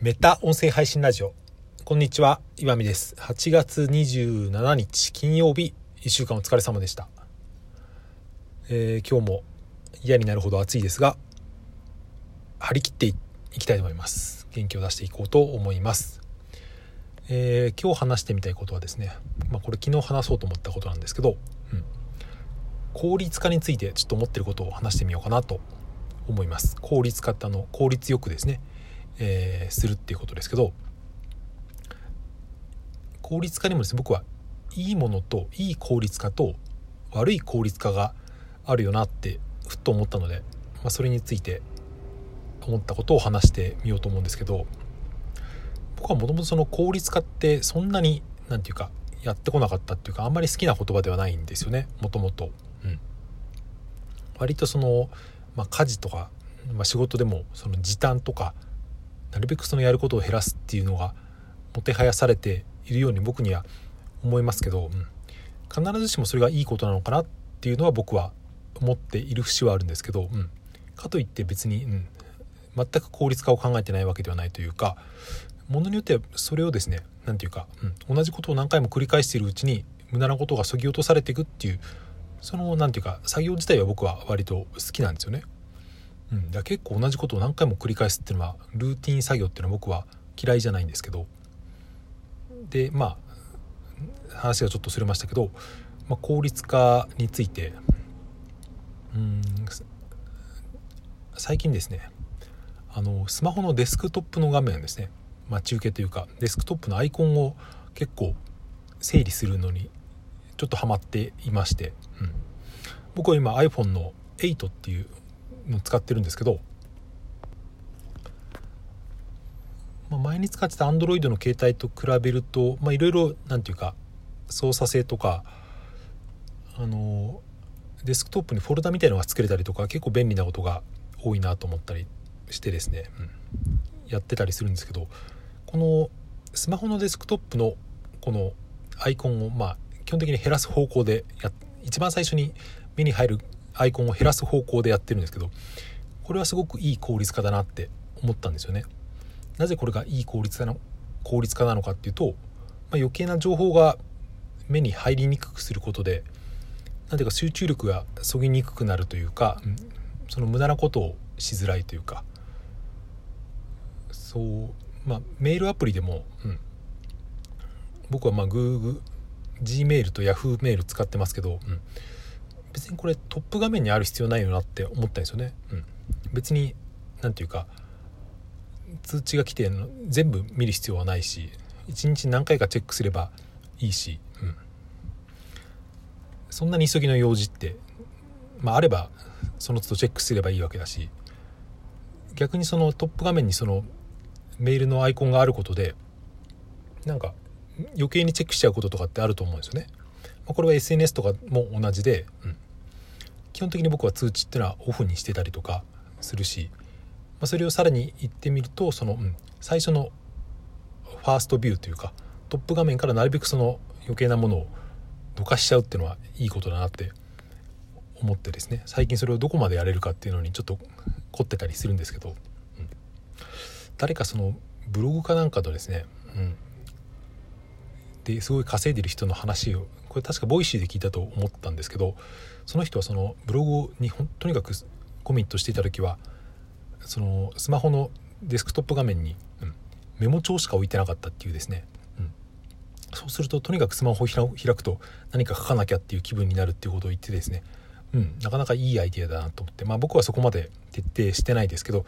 メタ音声配信ラジオ。こんにちは、岩見です。8月27日金曜日、1週間お疲れ様でした。えー今日も嫌になるほど暑いですが、張り切っていきたいと思います。元気を出していこうと思います。えー今日話してみたいことはですね、まあこれ昨日話そうと思ったことなんですけど、うん、効率化についてちょっと思ってることを話してみようかなと思います。効率化ってあの効率よくですね、えーするっていうことですけど効率化にもですね僕はいいものといい効率化と悪い効率化があるよなってふっと思ったので、まあ、それについて思ったことを話してみようと思うんですけど僕はもともとその効率化ってそんなに何て言うかやってこなかったっていうかあんまり好きな言葉ではないんですよねもともと。割とその、まあ、家事とか、まあ、仕事でもその時短とかなるべくそのやることを減らすっていうのがもてはやされているように僕には思いますけど、うん。必ずしもそれがいいことなのかなっていうのは僕は思っている節はあるんですけど、うん。かといって別に、うん。全く効率化を考えてないわけではないというかものによってはそれをですね何ていうか、うん。同じことを何回も繰り返しているうちに無駄なことがそぎ落とされていくっていうその何ていうか作業自体は僕は割と好きなんですよね。うん、だ結構同じことを何回も繰り返すっていうのはルーティン作業っていうのは僕は嫌いじゃないんですけど。でまあ話がちょっとそれましたけど、まあ、効率化についてうん最近ですねあのスマホのデスクトップの画面ですね。待ち受けというかデスクトップのアイコンを結構整理するのにちょっとハマっていまして、うん、僕は今 iPhone の8っていう使ってるんですけど、まあ、前に使ってた Android の携帯と比べるといろいろなんていうか操作性とかあのデスクトップにフォルダみたいのが作れたりとか結構便利なことが多いなと思ったりしてですね、うん、やってたりするんですけどこのスマホのデスクトップのこのアイコンをまあ基本的に減らす方向でや一番最初に目に入るアイコンを減らす方向でやってるんですけどこれはすごくいい効率化だなって思ったんですよね。なぜこれがいい効率化な効率化なのかっていうと、まあ、余計な情報が目に入りにくくすることでなんていうか集中力がそぎにくくなるというか、うんその無駄なことをしづらいというかそうまあメールアプリでも、うん、僕はまあ Google Gmail と Yahoo メール使ってますけど、うん、別にこれトップ画面にある必要ないよなって思ったんですよね。うん、別に何ていうか通知が来て全部見る必要はないし1日何回かチェックすればいいし、うん、そんなに急ぎの用事って、まあ、あればその都度チェックすればいいわけだし逆にそのトップ画面にそのメールのアイコンがあることでなんか余計にチェックしちゃうこととかってあると思うんですよね。ま、これは SNS とかも同じで、うん、基本的に僕は通知っていうのはオフにしてたりとかするし、まあ、それをさらに言ってみるとその、うん、最初のファーストビューというかトップ画面からなるべくその余計なものをどかしちゃうっていうのはいいことだなって思ってですね。最近それをどこまでやれるかっていうのにちょっと凝ってたりするんですけど、うん、誰かそのブログかなんかとですね、うん、ですごい稼いでる人の話をこれ確かボイシーで聞いたと思ったんですけどその人はそのブログにほんとにかくコミットしていた時はそのスマホのデスクトップ画面に、うん、メモ帳しか置いてなかったっていうですね、うん、そうするととにかくスマホを開くと何か書かなきゃっていう気分になるっていうことを言ってですね。うん、なかなかいいアイデアだなと思って。まあ僕はそこまで徹底してないですけど、ま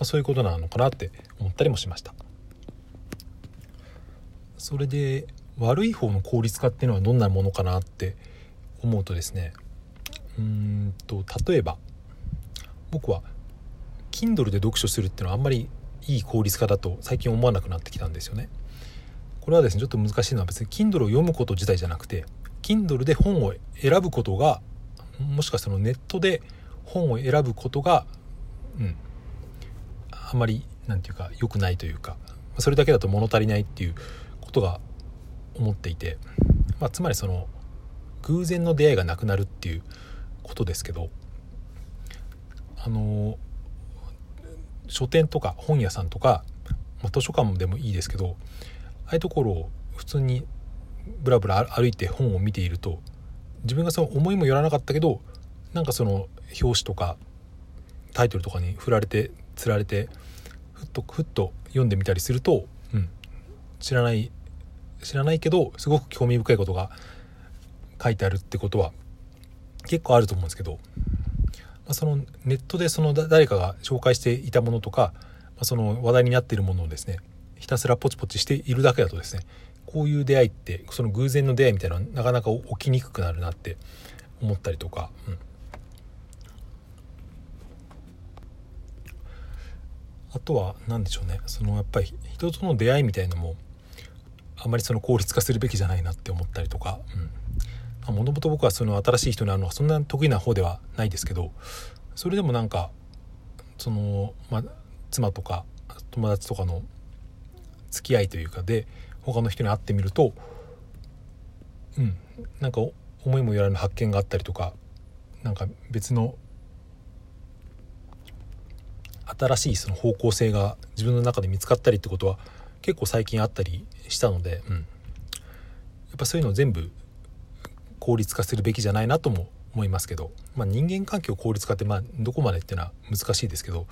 あ、そういうことなのかなって思ったりもしました。それで悪い方の効率化っていうのはどんなものかなって思うとですねうーんと例えば僕は Kindle で読書するっていうのはあんまりいい効率化だと最近思わなくなってきたんですよね。これはですねちょっと難しいのは別に Kindle を読むこと自体じゃなくて Kindle で本を選ぶことがもしかしたらネットで本を選ぶことが、うん、あまりなんていうか良くないというかそれだけだと物足りないっていうことが思っていて、まあ、つまりその偶然の出会いがなくなるっていうことですけどあの書店とか本屋さんとかまあ、図書館でもいいですけどああいうところを普通にブラブラ歩いて本を見ていると自分がその思いもよらなかったけどなんかその表紙とかタイトルとかに振られてつられてふっとふっと読んでみたりすると、うん、知らない知らないけどすごく興味深いことが書いてあるってことは結構あると思うんですけど、まあ、そのネットでその誰かが紹介していたものとか、まあ、その話題になっているものをですねひたすらポチポチしているだけだとですねこういう出会いってその偶然の出会いみたいなのはなかなか起きにくくなるなって思ったりとか、うん、あとは何でしょうね。そのやっぱり人との出会いみたいのもあまりその効率化するべきじゃないなって思ったりとか。もともと僕はその新しい人に会うのはそんな得意な方ではないですけどそれでもなんかその、まあ、妻とか友達とかの付き合いというかで他の人に会ってみるとうんなんか思いもよらぬ発見があったりとかなんか別の新しいその方向性が自分の中で見つかったりってことは結構最近あったりしたので、うん、やっぱそういうのを全部効率化するべきじゃないなとも思いますけど、まあ、人間関係を効率化ってまあどこまでっていうのは難しいですけど、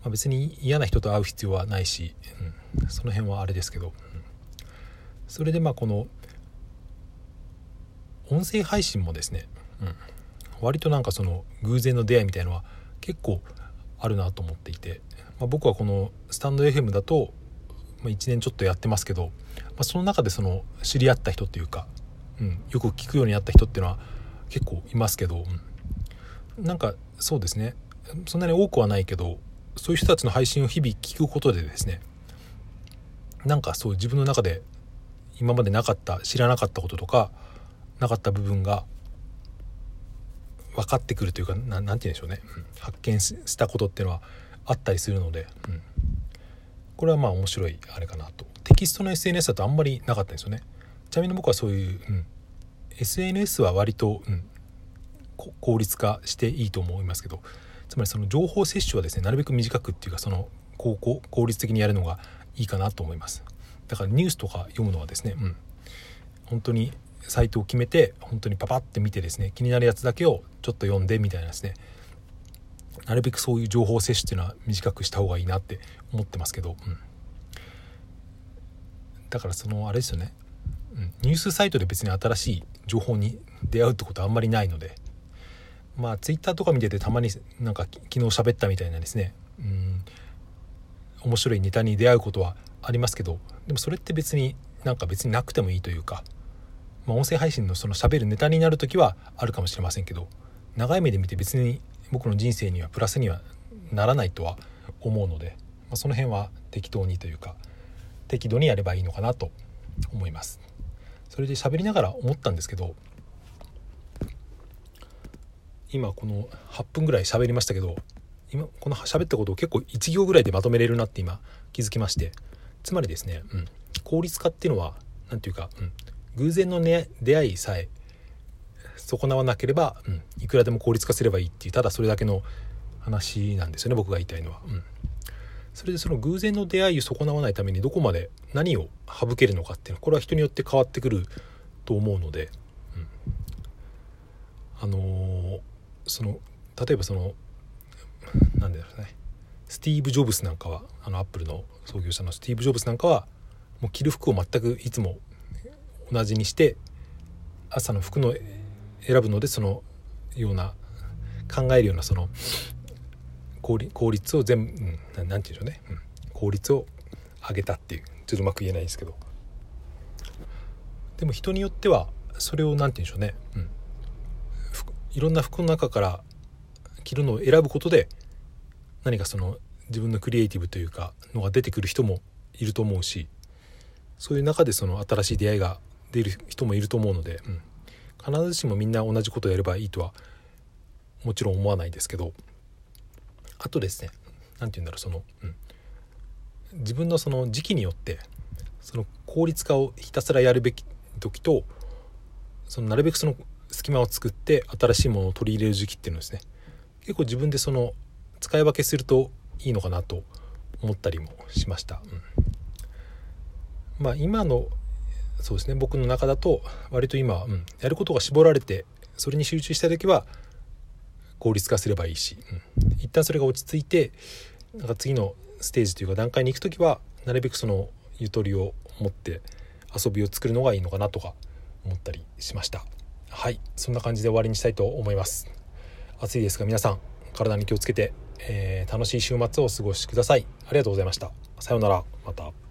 まあ、別に嫌な人と会う必要はないし、うん、その辺はあれですけど、うん、それでまあこの音声配信もですね、うん、割となんかその偶然の出会いみたいのは結構あるなと思っていて、まあ、僕はこのスタンド FM だと、ま、1年ちょっとやってますけど、まあ、その中でその知り合った人っていうか、うん、よく聞くようになった人っていうのは結構いますけど、うん、なんかそうですね。そんなに多くはないけどそういう人たちの配信を日々聞くことでですねなんかそう自分の中で今までなかった知らなかったこととかなかった部分が分かってくるというか何て言うんでしょうね、うん、発見したことっていうのはあったりするので、うん、これはまあ面白いあれかなと。テキストの SNS だとあんまりなかったんですよね。ちなみに僕はそういう、うん、SNS は割と、うん、効率化していいと思いますけど。つまりその情報摂取はですねなるべく短くっていうかその効効率的にやるのがいいかなと思います。だからニュースとか読むのはですね、うん、本当にサイトを決めて本当にパパって見てですね気になるやつだけをちょっと読んでみたいなですね。なるべくそういう情報摂取っていうのは短くした方がいいなって思ってますけど、うん、だからそのあれですよね、うん、ニュースサイトで別に新しい情報に出会うってことはあんまりないので。まあツイッターとか見ててたまになんか昨日喋ったみたいなですね。うん。面白いネタに出会うことはありますけどでもそれって別になんか別になくてもいいというかまあ、音声配信のその喋るネタになる時はあるかもしれませんけど長い目で見て別に僕の人生にはプラスにはならないとは思うので、まあ、その辺は適当にというか適度にやればいいのかなと思います。それで喋りながら思ったんですけど今この8分ぐらい喋りましたけど今この喋ったことを結構1行ぐらいでまとめれるなって今気づきましてつまりですね、うん、効率化っていうのは何て言うか、うん、偶然の、ね、出会いさえ損なわなければ、うん、いくらでも効率化すればいいっていうただそれだけの話なんですよね僕が言いたいのは。うん、それでその偶然の出会いを損なわないためにどこまで何を省けるのかっていうのはこれは人によって変わってくると思うので、うん、あのー、その例えばその何だろうね。スティーブ・ジョブスなんかはあのアップルの創業者のスティーブ・ジョブスなんかはもう着る服を全くいつも同じにして朝の服の選ぶのでそのような考えるようなその効率を全何、て言うんでしょうね、効率を上げたっていうちょっとうまく言えないんですけど。でも人によってはそれを何て言うんでしょうね、いろんな服の中から着るのを選ぶことで何かその自分のクリエイティブというかのが出てくる人もいると思うしそういう中でその新しい出会いが出る人もいると思うので、うん、必ずしもみんな同じことをやればいいとはもちろん思わないですけどあとですね何て言うんだろうその、うん、自分のその時期によってその効率化をひたすらやるべき時とそのなるべくその隙間を作って新しいものを取り入れる時期っていうのですね。結構自分でその使い分けするといいのかなと思ったりもしました。うん。まあ今のそうですね。僕の中だと割と今、うん、やることが絞られてそれに集中したい時は効率化すればいいし、うん、一旦それが落ち着いてなんか次のステージというか段階に行く時はなるべくそのゆとりを持って遊びを作るのがいいのかなとか思ったりしました。はい。そんな感じで終わりにしたいと思います。暑いですが皆さん体に気をつけて、えー、楽しい週末をお過ごしください。ありがとうございました。さようなら。また。